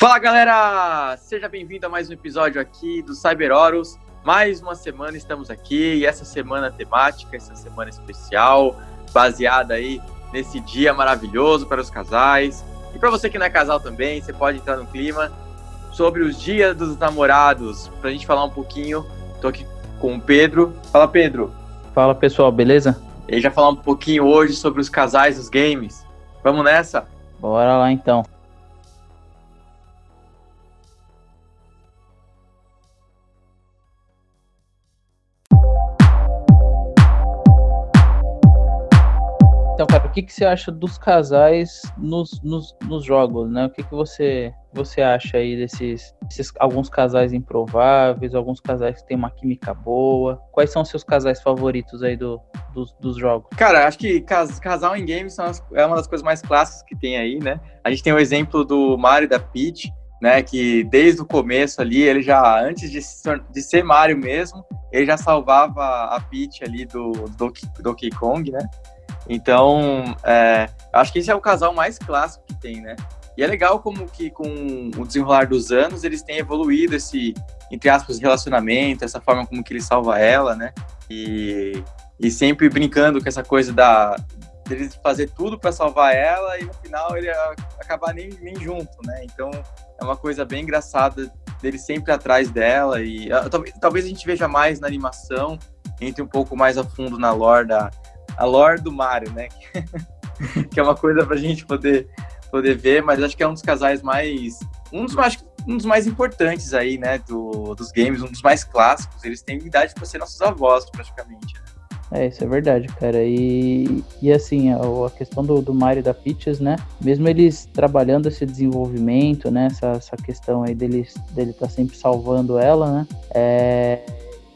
Fala galera, seja bem-vindo a mais um episódio aqui do Cyber Horus. Mais uma semana estamos aqui e essa semana temática, essa semana especial, baseada aí nesse dia maravilhoso para os casais. E para você que não é casal também, você pode entrar no clima sobre os dias dos namorados, para a gente falar um pouquinho. Tô aqui com o Pedro. Fala Pedro. Fala pessoal, beleza? E já falar um pouquinho hoje sobre os casais dos games. Vamos nessa? Bora lá então. Que, que você acha dos casais nos, nos, nos jogos, né? O que, que você, você acha aí desses, desses alguns casais improváveis, alguns casais que têm uma química boa? Quais são os seus casais favoritos aí do, dos, dos jogos? Cara, acho que cas, casal em games as, é uma das coisas mais clássicas que tem aí, né? A gente tem o exemplo do Mario e da Peach, né? Que desde o começo ali, ele já, antes de, de ser Mario mesmo, ele já salvava a Peach ali do, do Donkey Kong, né? Então, é, acho que esse é o casal mais clássico que tem, né? E é legal como que com o desenrolar dos anos eles têm evoluído esse, entre aspas, relacionamento, essa forma como que ele salva ela, né? E, e sempre brincando com essa coisa da dele fazer tudo para salvar ela e no final ele acabar nem, nem junto, né? Então é uma coisa bem engraçada dele sempre atrás dela e uh, talvez, talvez a gente veja mais na animação, entre um pouco mais a fundo na lore da, a lore do Mario, né? que é uma coisa pra gente poder, poder ver, mas acho que é um dos casais mais. Um dos mais, um dos mais importantes aí, né? Do, dos games, um dos mais clássicos. Eles têm idade para ser nossos avós, praticamente. Né? É, isso é verdade, cara. E, e assim, a, questão do, do Mario e da Peaches, né? Mesmo eles trabalhando esse desenvolvimento, né? Essa, essa questão aí dele estar tá sempre salvando ela, né? É,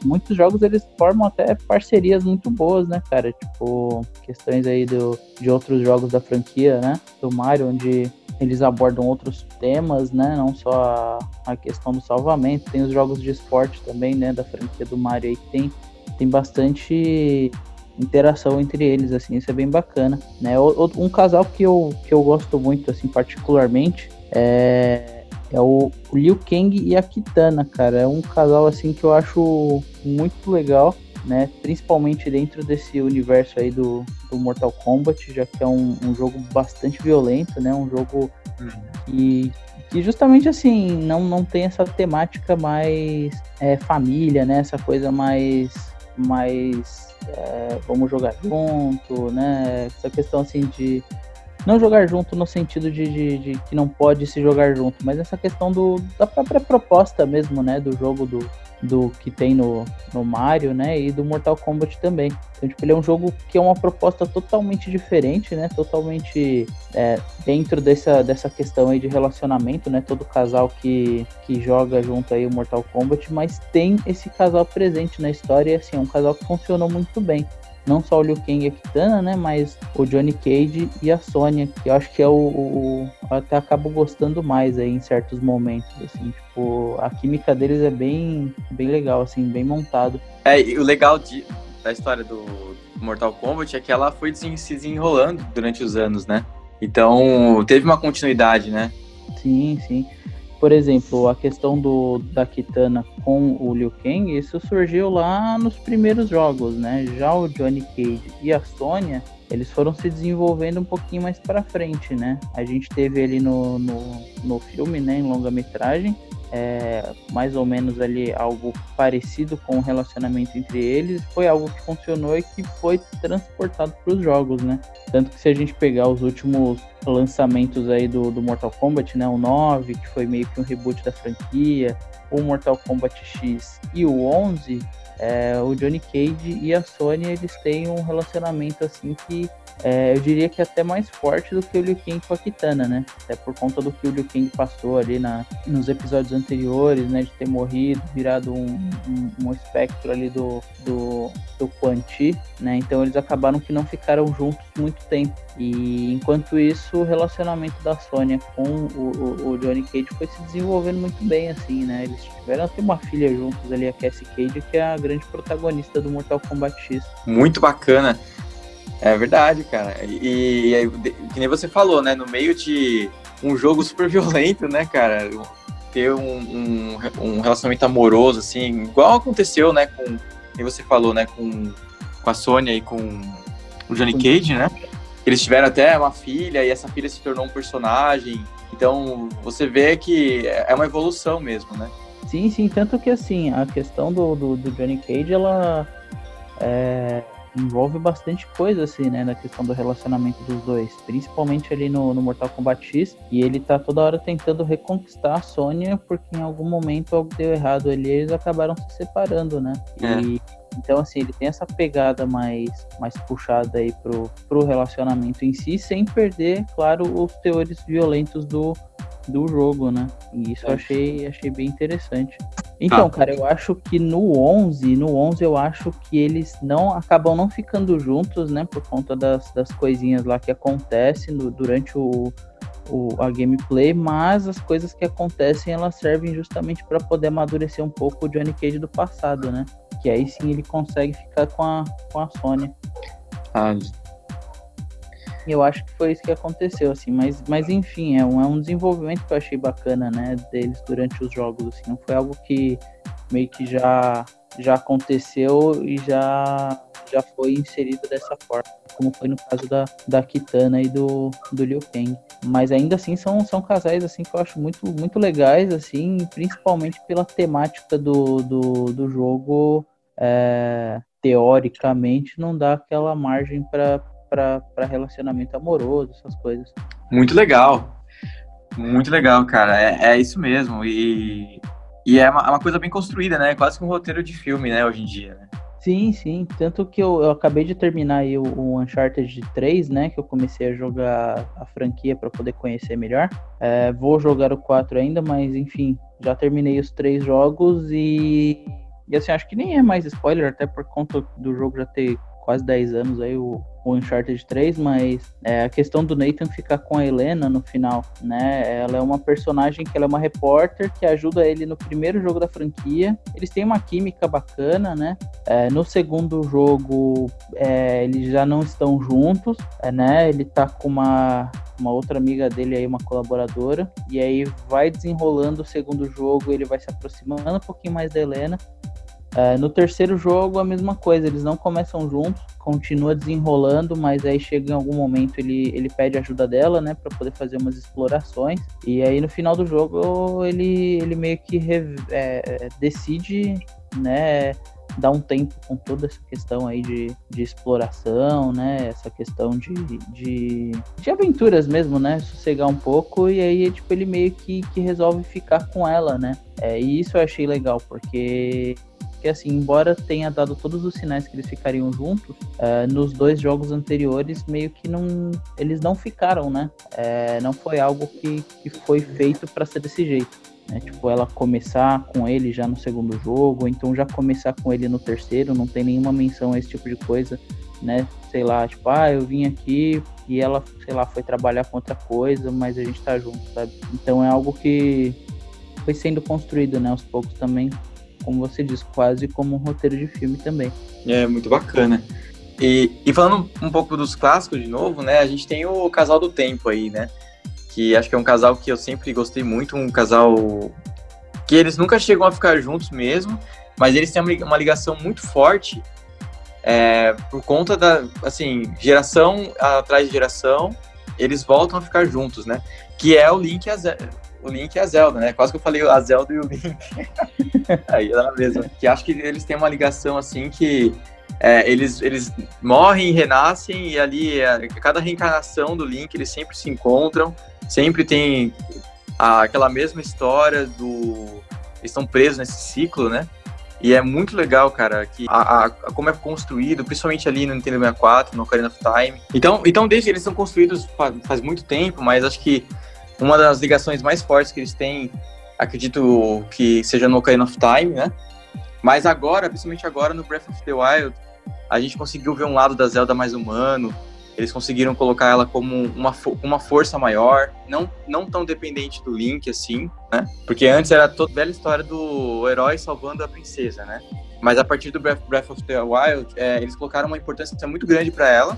muitos jogos eles formam até parcerias muito boas, né, cara? Tipo, questões aí do, de outros jogos da franquia, né? Do Mario, onde eles abordam outros temas, né? Não só a, a questão do salvamento, tem os jogos de esporte também, né? Da franquia do Mario aí que tem, tem bastante interação entre eles, assim, isso é bem bacana, né? Um casal que eu, que eu gosto muito, assim, particularmente, é é o, Liu Kang e a Kitana, cara. É um casal assim que eu acho muito legal, né? Principalmente dentro desse universo aí do, do Mortal Kombat, já que é um, um jogo bastante violento, né? Um jogo que, que justamente assim não, não tem essa temática mais é, família, né? Essa coisa mais mais é, vamos jogar junto, né? Essa questão assim de não jogar junto no sentido de, de, de, que não pode se jogar junto, mas essa questão do, da própria proposta mesmo, né, do jogo do, do que tem no, no Mario, né, e do Mortal Kombat também. Então, tipo, ele é um jogo que é uma proposta totalmente diferente, né, totalmente é, dentro dessa, dessa questão aí de relacionamento, né, todo casal que, que joga junto aí o Mortal Kombat, mas tem esse casal presente na história e, assim, é um casal que funcionou muito bem não só o Liu Kang e a Kitana, né, mas o Johnny Cage e a Sonya, que eu acho que é o, o, até acabo gostando mais aí em certos momentos, assim, tipo, a química deles é bem bem legal assim, bem montado. É, e o legal de, da história do Mortal Kombat é que ela foi se desenrolando durante os anos, né? Então, teve uma continuidade, né? Sim, sim por exemplo, a questão do, da Kitana com o Liu Kang, isso surgiu lá nos primeiros jogos, né? Já o Johnny Cage e a Sonya, eles foram se desenvolvendo um pouquinho mais para frente, né? A gente teve ali no, no, no filme, né, em longa-metragem, é, mais ou menos ali algo parecido com o relacionamento entre eles, foi algo que funcionou e que foi transportado para os jogos, né? Tanto que se a gente pegar os últimos lançamentos aí do, do Mortal Kombat, né, o 9, que foi meio que um reboot da franquia, o Mortal Kombat X e o 11, é, o Johnny Cage e a Sony eles têm um relacionamento assim que é, eu diria que é até mais forte do que o Liu Kang com a Kitana, né? Até por conta do que o Liu Kang passou ali na, nos episódios anteriores, né? De ter morrido, virado um, um, um espectro ali do, do, do Quan Chi, né? Então eles acabaram que não ficaram juntos muito tempo. E enquanto isso, o relacionamento da Sônia com o, o, o, Johnny Cage foi se desenvolvendo muito bem, assim, né? Eles tiveram até uma filha juntos ali, a Cassie Cage, que é a grande protagonista do Mortal Kombat X. Muito bacana. É verdade, cara. E, e, que nem você falou, né? No meio de um jogo super violento, né, cara? Ter um, um, um relacionamento amoroso, assim, igual aconteceu, né, com, e você falou, né, com, com a Sônia e com o Johnny Cage, né? Eles tiveram até uma filha e essa filha se tornou um personagem. Então, você vê que é uma evolução mesmo, né? Sim, sim, tanto que assim, a questão do, do, do Johnny Cage, ela é, envolve bastante coisa, assim, né, na questão do relacionamento dos dois, principalmente ali no, no Mortal Kombat X, e ele tá toda hora tentando reconquistar a Sônia, porque em algum momento algo deu errado ali, eles acabaram se separando, né, é. e então, assim, ele tem essa pegada mais, mais puxada aí pro, pro relacionamento em si, sem perder, claro, os teores violentos do, do jogo, né? E isso é. eu achei, achei bem interessante. Então, ah. cara, eu acho que no 11, no 11 eu acho que eles não acabam não ficando juntos, né, por conta das, das coisinhas lá que acontecem no, durante o, o, a gameplay, mas as coisas que acontecem elas servem justamente para poder amadurecer um pouco o Johnny Cage do passado, né? Que aí sim ele consegue ficar com a, com a Sony. Ah, eu acho que foi isso que aconteceu, assim, mas, mas enfim, é um, é um desenvolvimento que eu achei bacana, né, deles durante os jogos, assim, não foi algo que meio que já, já aconteceu e já, já foi inserido dessa forma, como foi no caso da, da Kitana e do, do Liu Kang. Mas ainda assim são, são casais assim que eu acho muito, muito legais, assim, principalmente pela temática do, do, do jogo. É, teoricamente não dá aquela margem para para relacionamento amoroso, essas coisas. Muito legal. Muito legal, cara. É, é isso mesmo. E, e é uma, é uma, coisa bem construída, né? Quase que um roteiro de filme, né, hoje em dia, né? Sim, sim. Tanto que eu, eu acabei de terminar aí o, o, Uncharted 3, né? Que eu comecei a jogar a franquia para poder conhecer melhor. É, vou jogar o 4 ainda, mas enfim, já terminei os três jogos e. E assim, acho que nem é mais spoiler, até por conta do jogo já ter quase 10 anos aí, o, o Uncharted 3, mas é, a questão do Nathan ficar com a Helena no final, né? Ela é uma personagem que ela é uma repórter que ajuda ele no primeiro jogo da franquia. Eles têm uma química bacana, né? É, no segundo jogo, é, eles já não estão juntos, é, né? Ele tá com uma, uma outra amiga dele aí, uma colaboradora, e aí vai desenrolando o segundo jogo, ele vai se aproximando um pouquinho mais da Helena, é, no terceiro jogo, a mesma coisa, eles não começam juntos, continua desenrolando, mas aí chega em algum momento ele, ele pede ajuda dela, né, para poder fazer umas explorações. E aí no final do jogo ele, ele meio que é, decide, né, dar um tempo com toda essa questão aí de, de exploração, né? Essa questão de, de, de aventuras mesmo, né? Sossegar um pouco e aí, tipo, ele meio que, que resolve ficar com ela, né? É, e isso eu achei legal, porque porque assim, embora tenha dado todos os sinais que eles ficariam juntos, uh, nos dois jogos anteriores meio que não, eles não ficaram, né? Uh, não foi algo que, que foi feito para ser desse jeito. Né? Tipo, ela começar com ele já no segundo jogo, então já começar com ele no terceiro, não tem nenhuma menção a esse tipo de coisa, né? Sei lá, tipo, ah, eu vim aqui e ela, sei lá, foi trabalhar com outra coisa, mas a gente tá junto, sabe? Então é algo que foi sendo construído, né, aos poucos também como você diz, quase como um roteiro de filme também. É, muito bacana. E, e falando um pouco dos clássicos de novo, né, a gente tem o Casal do Tempo aí, né, que acho que é um casal que eu sempre gostei muito, um casal que eles nunca chegam a ficar juntos mesmo, mas eles têm uma ligação muito forte é, por conta da, assim, geração atrás de geração, eles voltam a ficar juntos, né? Que é o Link e a, o Link e a Zelda, né? Quase que eu falei a Zelda e o Link. Aí é a mesma. Que acho que eles têm uma ligação assim que é, eles, eles morrem renascem, e ali, é, cada reencarnação do Link, eles sempre se encontram, sempre tem a, aquela mesma história do. Eles estão presos nesse ciclo, né? E é muito legal, cara, que a, a, como é construído, principalmente ali no Nintendo 64, no Ocarina of Time. Então, então desde eles são construídos faz, faz muito tempo, mas acho que uma das ligações mais fortes que eles têm, acredito que seja no Ocarina of Time, né? Mas agora, principalmente agora no Breath of the Wild, a gente conseguiu ver um lado da Zelda mais humano. Eles conseguiram colocar ela como uma, uma força maior, não, não tão dependente do Link assim, né? Porque antes era toda a velha história do herói salvando a princesa, né? Mas a partir do Breath, Breath of the Wild, é, eles colocaram uma importância muito grande para ela.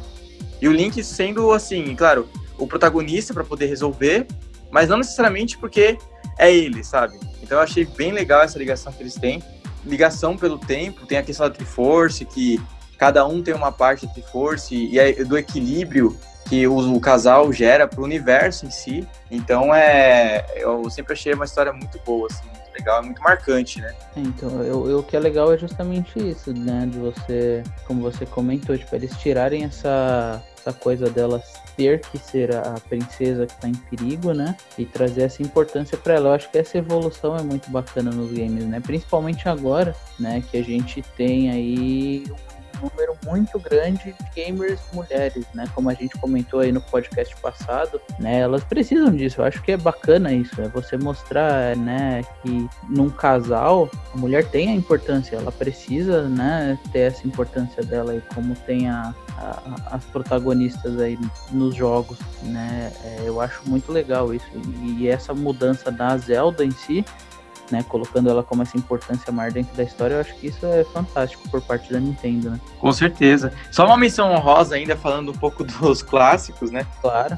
E o Link sendo, assim, claro, o protagonista para poder resolver, mas não necessariamente porque é ele, sabe? Então eu achei bem legal essa ligação que eles têm. Ligação pelo tempo, tem a questão da Triforce, que cada um tem uma parte da Triforce, e é do equilíbrio que o, o casal gera para o universo em si. Então é, eu sempre achei uma história muito boa, assim, muito legal, muito marcante, né? Então, eu, eu, o que é legal é justamente isso, né? De você, como você comentou, tipo, eles tirarem essa, essa coisa delas ter que ser a princesa que está em perigo, né? E trazer essa importância para ela. Eu acho que essa evolução é muito bacana nos games, né? Principalmente agora, né? Que a gente tem aí número muito grande de gamers mulheres, né? Como a gente comentou aí no podcast passado, né? Elas precisam disso. Eu acho que é bacana isso, é você mostrar, né, que num casal a mulher tem a importância, ela precisa, né, ter essa importância dela aí, como tem a, a, as protagonistas aí nos jogos, né? É, eu acho muito legal isso. E, e essa mudança da Zelda em si, né, colocando ela como essa importância maior dentro da história, eu acho que isso é fantástico por parte da Nintendo, né? Com certeza. Só uma menção honrosa ainda, falando um pouco dos clássicos, né? Claro.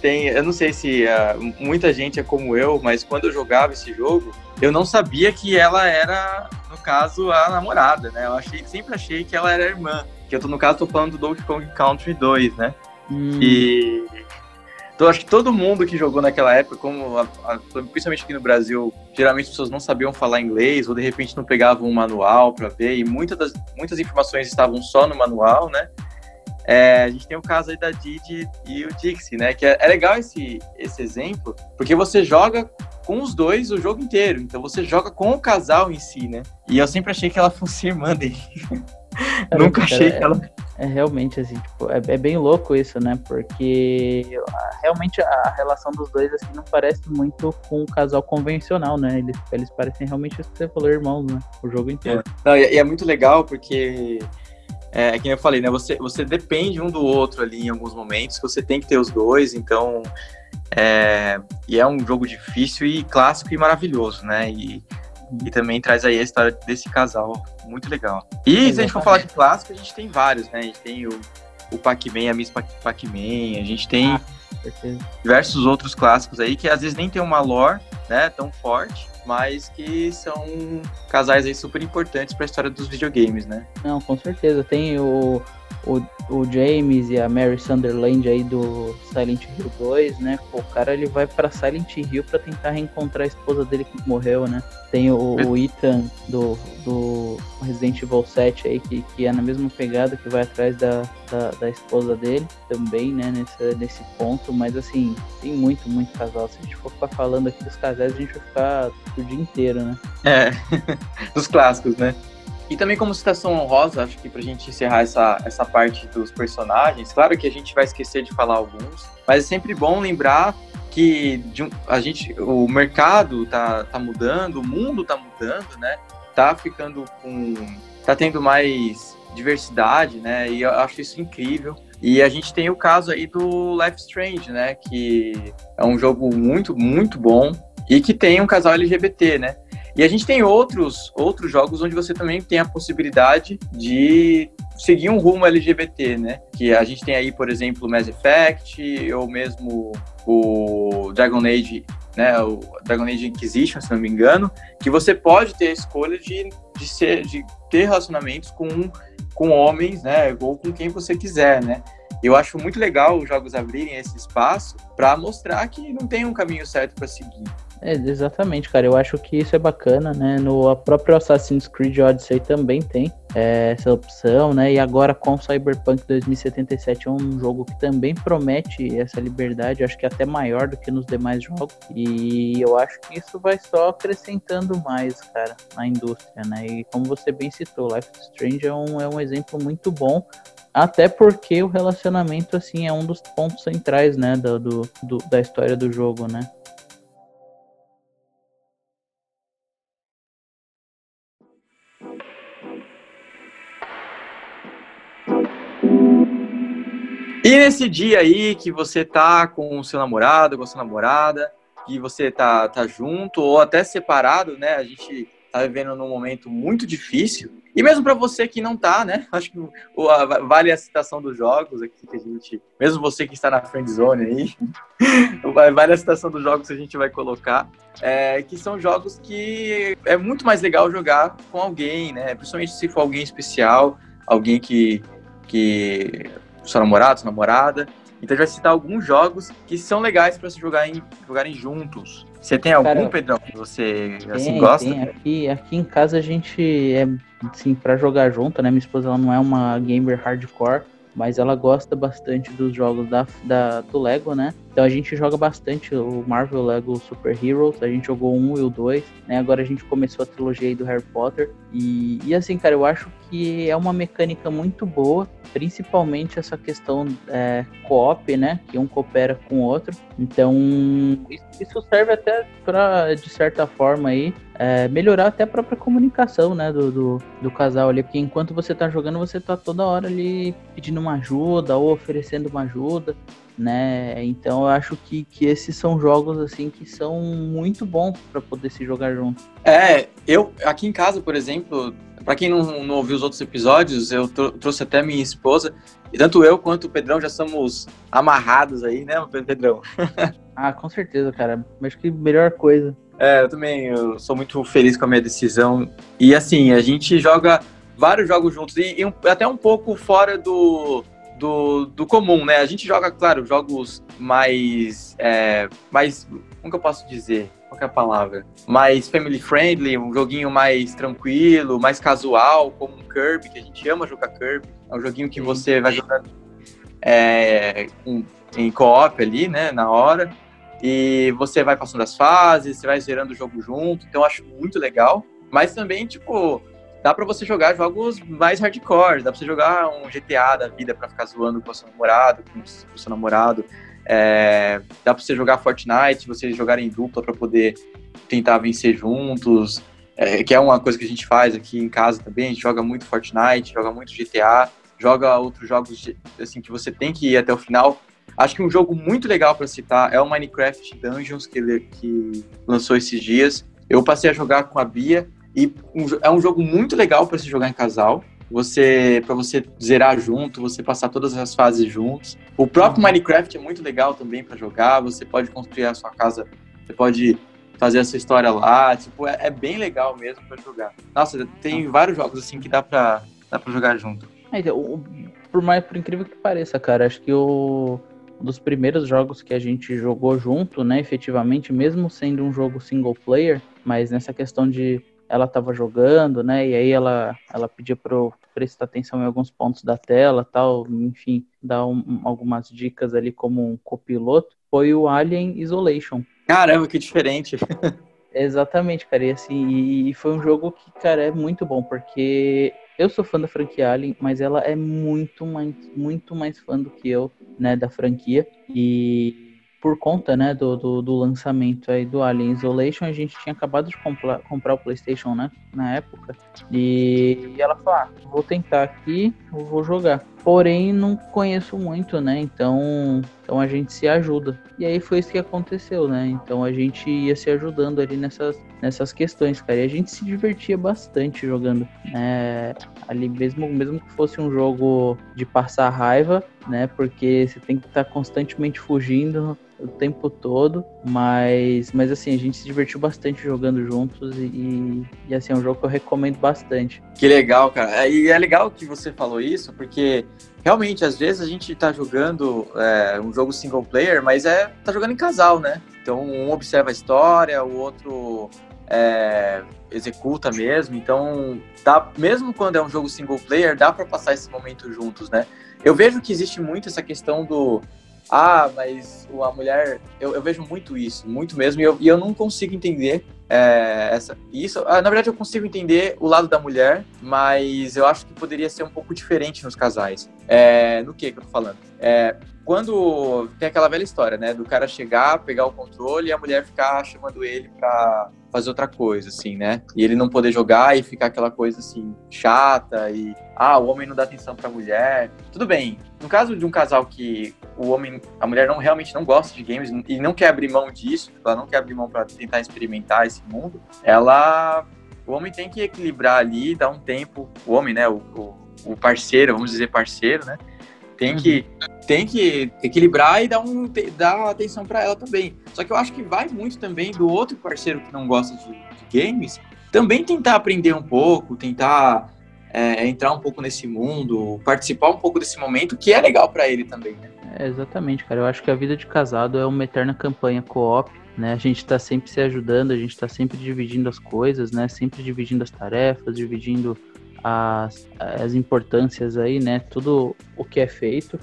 Tem, eu não sei se uh, muita gente é como eu, mas quando eu jogava esse jogo, eu não sabia que ela era, no caso, a namorada, né? Eu achei, sempre achei que ela era irmã. Que eu tô, no caso, tô falando do Donkey Kong Country 2, né? Hum. E então, acho que todo mundo que jogou naquela época, como a, a, principalmente aqui no Brasil, geralmente as pessoas não sabiam falar inglês ou de repente não pegavam um manual para ver e muitas das, muitas informações estavam só no manual, né? É, a gente tem o caso aí da Didi e o Dixie, né? Que é, é, legal esse, esse exemplo, porque você joga com os dois o jogo inteiro. Então você joga com o casal em si, né? E eu sempre achei que ela fosse irmã dele. Nunca achei que ela. É realmente assim, tipo, é, é, bem louco isso, né? Porque realmente a relação dos dois assim não parece muito com um casal convencional, né? Eles, eles parecem realmente isso que você falou, irmãos, né? O jogo inteiro. É. Não, e é muito legal porque é, é que eu falei, né? Você, você depende um do outro ali em alguns momentos, você tem que ter os dois, então. É, e é um jogo difícil e clássico e maravilhoso, né? E e também traz aí a história desse casal, muito legal. E Exatamente. se a gente for falar de clássico, a gente tem vários, né? A gente tem o, o Pac-Man, a Miss Pac-Man, a gente tem ah, diversos outros clássicos aí que às vezes nem tem uma lore, né, tão forte, mas que são casais aí super importantes para a história dos videogames, né? Não, com certeza. Tem o o, o James e a Mary Sunderland aí do Silent Hill 2, né? Pô, o cara ele vai para Silent Hill para tentar reencontrar a esposa dele que morreu, né? Tem o, o Ethan do, do Resident Evil 7 aí, que, que é na mesma pegada, que vai atrás da, da, da, esposa dele também, né? Nesse, nesse ponto, mas assim, tem muito, muito casal. Se a gente for ficar falando aqui dos casais, a gente vai ficar o dia inteiro, né? É, dos clássicos, né? E também como citação honrosa, acho que pra gente encerrar essa, essa parte dos personagens, claro que a gente vai esquecer de falar alguns, mas é sempre bom lembrar que um, a gente, o mercado tá, tá mudando, o mundo tá mudando, né? Tá ficando com. tá tendo mais diversidade, né? E eu acho isso incrível. E a gente tem o caso aí do Life Strange, né? Que é um jogo muito, muito bom e que tem um casal LGBT, né? E a gente tem outros, outros jogos onde você também tem a possibilidade de seguir um rumo LGBT, né? Que a gente tem aí, por exemplo, Mass Effect, ou mesmo o Dragon Age, né? O Dragon Age Inquisition, se não me engano, que você pode ter a escolha de, de, ser, de ter relacionamentos com, com homens, né? Ou com quem você quiser, né? Eu acho muito legal os jogos abrirem esse espaço para mostrar que não tem um caminho certo para seguir. É, exatamente, cara. Eu acho que isso é bacana, né? No próprio Assassin's Creed Odyssey também tem é, essa opção, né? E agora com Cyberpunk 2077 é um jogo que também promete essa liberdade, acho que até maior do que nos demais jogos. E eu acho que isso vai só acrescentando mais, cara, na indústria, né? E como você bem citou, Life is Strange é um, é um exemplo muito bom até porque o relacionamento, assim, é um dos pontos centrais, né, do, do, do, da história do jogo, né? E nesse dia aí que você tá com o seu namorado, com a sua namorada, que você tá, tá junto ou até separado, né? A gente tá vivendo num momento muito difícil E mesmo para você que não tá, né? Acho que vale a citação dos jogos aqui que a gente, mesmo você que está na friend zone aí, vale a citação dos jogos que a gente vai colocar, é, que são jogos que é muito mais legal jogar com alguém, né? Principalmente se for alguém especial, alguém que que seu namorado, sua namorada. Então a gente vai citar alguns jogos que são legais para se jogarem, jogarem juntos. Você tem algum, Cara, Pedrão, que você tem, assim gosta? Tem. Aqui, aqui em casa a gente é assim para jogar junto, né? Minha esposa ela não é uma gamer hardcore, mas ela gosta bastante dos jogos da, da, do Lego, né? Então a gente joga bastante o Marvel Lego Super Heroes, a gente jogou 1 e o 2, né? Agora a gente começou a trilogia aí do Harry Potter. E, e assim, cara, eu acho que é uma mecânica muito boa, principalmente essa questão é, co-op, né? Que um coopera com o outro. Então, isso serve até para, de certa forma, aí, é, melhorar até a própria comunicação, né? Do, do, do, casal ali. Porque enquanto você tá jogando, você tá toda hora ali pedindo uma ajuda ou oferecendo uma ajuda né? Então eu acho que, que esses são jogos assim que são muito bons para poder se jogar junto. É, eu aqui em casa, por exemplo, para quem não, não ouviu os outros episódios, eu trouxe até minha esposa, e tanto eu quanto o Pedrão já somos amarrados aí, né, Pedrão? ah, com certeza, cara. Acho que melhor coisa. É, eu também eu sou muito feliz com a minha decisão. E assim, a gente joga vários jogos juntos e, e um, até um pouco fora do do, do comum, né? A gente joga, claro, jogos mais. É, mais. Como que eu posso dizer? Qual é a palavra? Mais family friendly, um joguinho mais tranquilo, mais casual, como um Kirby, que a gente ama jogar Kirby. É um joguinho que você vai jogando é, em, em co-op ali, né? Na hora. E você vai passando as fases, você vai zerando o jogo junto. Então eu acho muito legal. Mas também, tipo, dá para você jogar jogos mais hardcore, dá pra você jogar um GTA da vida para ficar zoando com o seu namorado, com o seu namorado. É, dá pra você jogar Fortnite, vocês jogarem em dupla para poder tentar vencer juntos, é, que é uma coisa que a gente faz aqui em casa também, a gente joga muito Fortnite, joga muito GTA, joga outros jogos assim que você tem que ir até o final. Acho que um jogo muito legal para citar é o Minecraft Dungeons, que, ele, que lançou esses dias. Eu passei a jogar com a Bia, e um, é um jogo muito legal para se jogar em casal. Você para você zerar junto, você passar todas as fases juntos. O próprio. Minecraft é muito legal também para jogar. Você pode construir a sua casa, você pode fazer a sua história lá. Tipo, é, é bem legal mesmo para jogar. Nossa, tem ah. vários jogos assim que dá para dá para jogar junto. Por mais por incrível que pareça, cara, acho que o um dos primeiros jogos que a gente jogou junto, né, efetivamente, mesmo sendo um jogo single player, mas nessa questão de ela estava jogando, né? E aí ela, ela pedia eu prestar atenção em alguns pontos da tela, tal, enfim, dar um, algumas dicas ali como um copiloto. Foi o Alien Isolation. Caramba, que diferente. Exatamente, cara. E assim, e foi um jogo que, cara, é muito bom, porque eu sou fã da franquia Alien, mas ela é muito mais, muito mais fã do que eu, né, da franquia. E por conta né, do, do, do, lançamento aí do Alien Isolation, a gente tinha acabado de comprar, comprar o PlayStation né, na época. E, ela falou: ah, vou tentar aqui, vou jogar. Porém, não conheço muito, né? Então, então a gente se ajuda. E aí foi isso que aconteceu, né? Então a gente ia se ajudando ali nessas, nessas questões, cara. E a gente se divertia bastante jogando. Né? Ali mesmo, mesmo que fosse um jogo de passar raiva, né? Porque você tem que estar constantemente fugindo o tempo todo, mas, mas assim, a gente se divertiu bastante jogando juntos e, e assim, é um jogo que eu recomendo bastante. Que legal, cara. E é legal que você falou isso, porque realmente, às vezes a gente tá jogando é, um jogo single player, mas é tá jogando em casal, né? Então um observa a história, o outro é, executa mesmo. Então, dá, mesmo quando é um jogo single player, dá para passar esse momento juntos, né? Eu vejo que existe muito essa questão do ah, mas a mulher, eu, eu vejo muito isso, muito mesmo, e eu, e eu não consigo entender é, essa, isso. Ah, na verdade, eu consigo entender o lado da mulher, mas eu acho que poderia ser um pouco diferente nos casais. É, no que que eu tô falando? É, quando tem aquela velha história, né, do cara chegar, pegar o controle e a mulher ficar chamando ele pra fazer outra coisa, assim, né? E ele não poder jogar e ficar aquela coisa assim, chata e ah, o homem não dá atenção pra mulher. Tudo bem. No caso de um casal que o homem, a mulher não realmente não gosta de games e não quer abrir mão disso, ela não quer abrir mão para tentar experimentar esse mundo, ela O homem tem que equilibrar ali, dar um tempo, o homem, né, o, o, o parceiro, vamos dizer parceiro, né, tem que, uhum. Tem que equilibrar e dar, um, dar atenção para ela também. Só que eu acho que vai muito também do outro parceiro que não gosta de, de games, também tentar aprender um pouco, tentar é, entrar um pouco nesse mundo, participar um pouco desse momento, que é legal para ele também, né? É, exatamente, cara. Eu acho que a vida de casado é uma eterna campanha co-op, né? A gente está sempre se ajudando, a gente está sempre dividindo as coisas, né? Sempre dividindo as tarefas, dividindo as, as importâncias aí, né? Tudo o que é feito.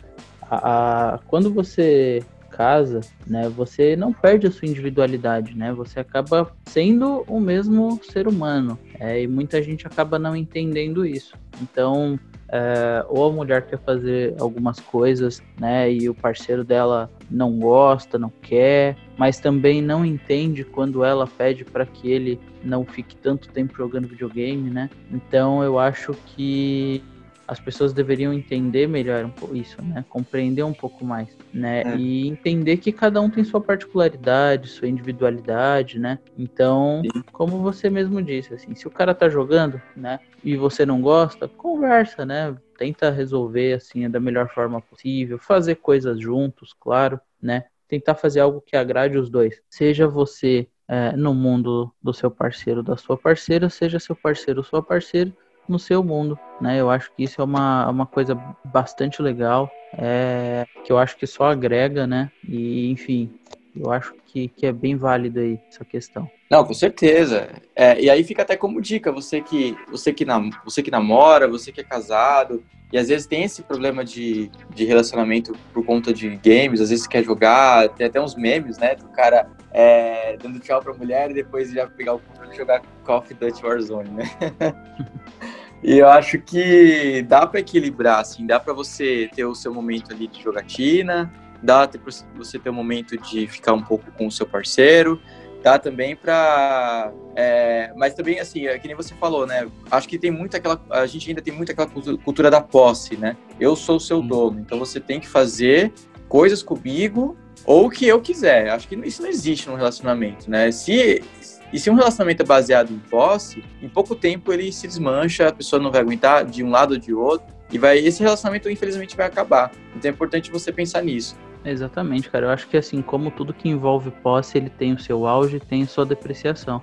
A, a, quando você casa, né, você não perde a sua individualidade, né? Você acaba sendo o mesmo ser humano. É, e muita gente acaba não entendendo isso. Então, é, ou a mulher quer fazer algumas coisas, né, e o parceiro dela não gosta, não quer, mas também não entende quando ela pede para que ele não fique tanto tempo jogando videogame, né? Então eu acho que as pessoas deveriam entender melhor um pouco isso, né? Compreender um pouco mais, né? É. E entender que cada um tem sua particularidade, sua individualidade, né? Então, Sim. como você mesmo disse, assim, se o cara tá jogando, né? E você não gosta, conversa, né? Tenta resolver assim da melhor forma possível, fazer coisas juntos, claro, né? Tentar fazer algo que agrade os dois. Seja você é, no mundo do seu parceiro, da sua parceira, seja seu parceiro ou sua parceira no seu mundo, né? Eu acho que isso é uma, uma coisa bastante legal, é, que eu acho que só agrega, né? E, enfim, eu acho que, que é bem válido aí essa questão. Não, com certeza. É, e aí fica até como dica, você que, você, que nam, você que namora, você que é casado, e às vezes tem esse problema de, de relacionamento por conta de games, às vezes quer jogar, tem até uns memes, né? Do cara é, dando tchau pra mulher e depois já pegar o controle e jogar Call of Duty Warzone, né? E eu acho que dá para equilibrar, assim, dá para você ter o seu momento ali de jogatina, dá para você ter um momento de ficar um pouco com o seu parceiro, dá também para, é, mas também assim, é que nem você falou, né? Acho que tem muito aquela, a gente ainda tem muito aquela cultura da posse, né? Eu sou o seu dono, então você tem que fazer coisas comigo ou o que eu quiser. Acho que isso não existe num relacionamento, né? Se e se um relacionamento é baseado em posse, em pouco tempo ele se desmancha, a pessoa não vai aguentar de um lado ou de outro, e vai esse relacionamento infelizmente vai acabar. Então é importante você pensar nisso. Exatamente, cara. Eu acho que assim, como tudo que envolve posse, ele tem o seu auge tem a sua depreciação.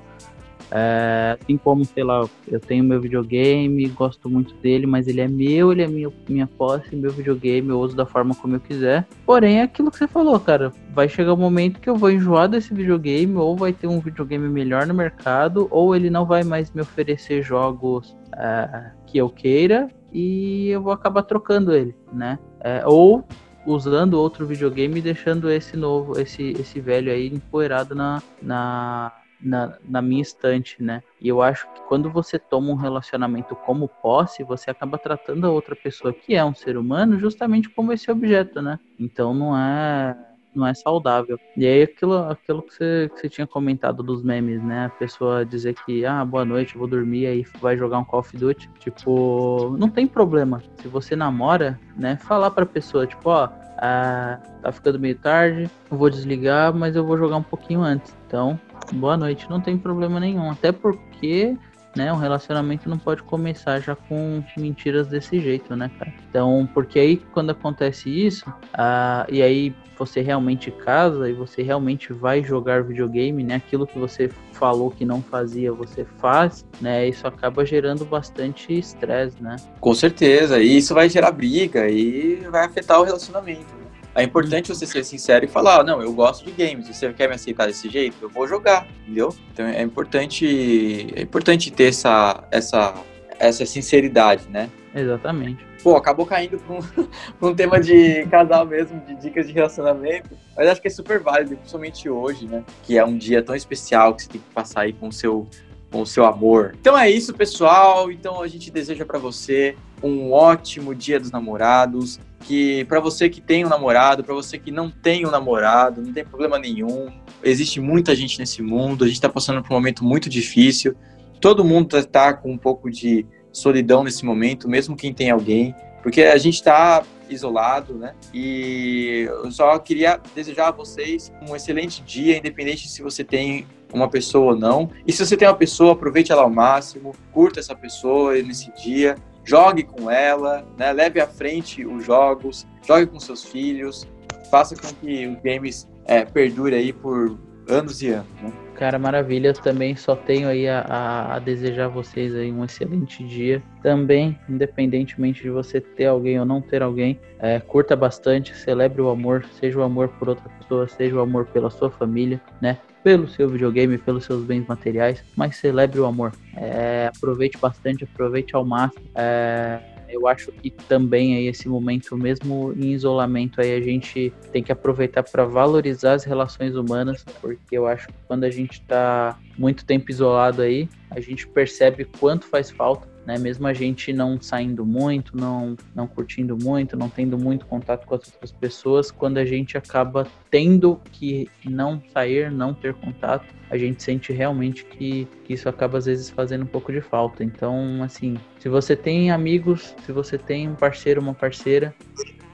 É, assim como, sei lá, eu tenho meu videogame, gosto muito dele, mas ele é meu, ele é minha, minha posse, meu videogame, eu uso da forma como eu quiser. Porém, é aquilo que você falou, cara. Vai chegar um momento que eu vou enjoar desse videogame, ou vai ter um videogame melhor no mercado, ou ele não vai mais me oferecer jogos é, que eu queira, e eu vou acabar trocando ele, né? É, ou usando outro videogame e deixando esse novo, esse, esse velho aí empoeirado na, na na, na minha estante, né? E eu acho que quando você toma um relacionamento como posse, você acaba tratando a outra pessoa que é um ser humano justamente como esse objeto, né? Então não é não é saudável. E aí aquilo, aquilo que, você, que você tinha comentado dos memes, né? A pessoa dizer que, ah, boa noite, vou dormir, aí vai jogar um Call of Duty. Tipo, não tem problema. Se você namora, né? Falar pra pessoa, tipo, ó, ah, tá ficando meio tarde, vou desligar, mas eu vou jogar um pouquinho antes. Então, boa noite, não tem problema nenhum. Até porque, né, um relacionamento não pode começar já com mentiras desse jeito, né, cara? Então, porque aí quando acontece isso, ah, e aí você realmente casa e você realmente vai jogar videogame, né? Aquilo que você falou que não fazia, você faz, né? Isso acaba gerando bastante estresse, né? Com certeza, e isso vai gerar briga e vai afetar o relacionamento. É importante você ser sincero e falar, não, eu gosto de games, você quer me aceitar desse jeito? Eu vou jogar, entendeu? Então é importante, é importante ter essa, essa, essa sinceridade, né? Exatamente. Pô, acabou caindo para um, um tema de casal mesmo, de dicas de relacionamento, mas acho que é super válido, principalmente hoje, né? Que é um dia tão especial que você tem que passar aí com o seu com o seu amor. Então é isso, pessoal. Então a gente deseja para você um ótimo Dia dos Namorados que para você que tem um namorado, para você que não tem um namorado, não tem problema nenhum. Existe muita gente nesse mundo, a gente está passando por um momento muito difícil. Todo mundo está com um pouco de solidão nesse momento, mesmo quem tem alguém, porque a gente está isolado, né? E eu só queria desejar a vocês um excelente dia, independente se você tem uma pessoa ou não. E se você tem uma pessoa, aproveite ela ao máximo, curta essa pessoa nesse dia, jogue com ela, né? leve à frente os jogos, jogue com seus filhos, faça com que os games é, perdure aí por anos e anos. Né? Cara, maravilha. Também só tenho aí a, a, a, desejar a vocês aí um excelente dia. Também, independentemente de você ter alguém ou não ter alguém, é, curta bastante, celebre o amor, seja o amor por outra pessoa, seja o amor pela sua família, né? Pelo seu videogame, pelos seus bens materiais, mas celebre o amor. É, aproveite bastante, aproveite ao máximo. É, eu acho que também aí esse momento, mesmo em isolamento, aí a gente tem que aproveitar para valorizar as relações humanas, porque eu acho que quando a gente está muito tempo isolado aí, a gente percebe quanto faz falta né? Mesmo a gente não saindo muito, não, não curtindo muito, não tendo muito contato com as outras pessoas, quando a gente acaba tendo que não sair, não ter contato, a gente sente realmente que, que isso acaba às vezes fazendo um pouco de falta. Então, assim, se você tem amigos, se você tem um parceiro, uma parceira,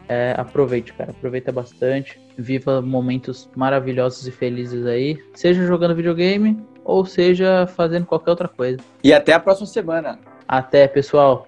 é, aproveite, cara, aproveita bastante, viva momentos maravilhosos e felizes aí, seja jogando videogame ou seja fazendo qualquer outra coisa. E até a próxima semana. Até, pessoal.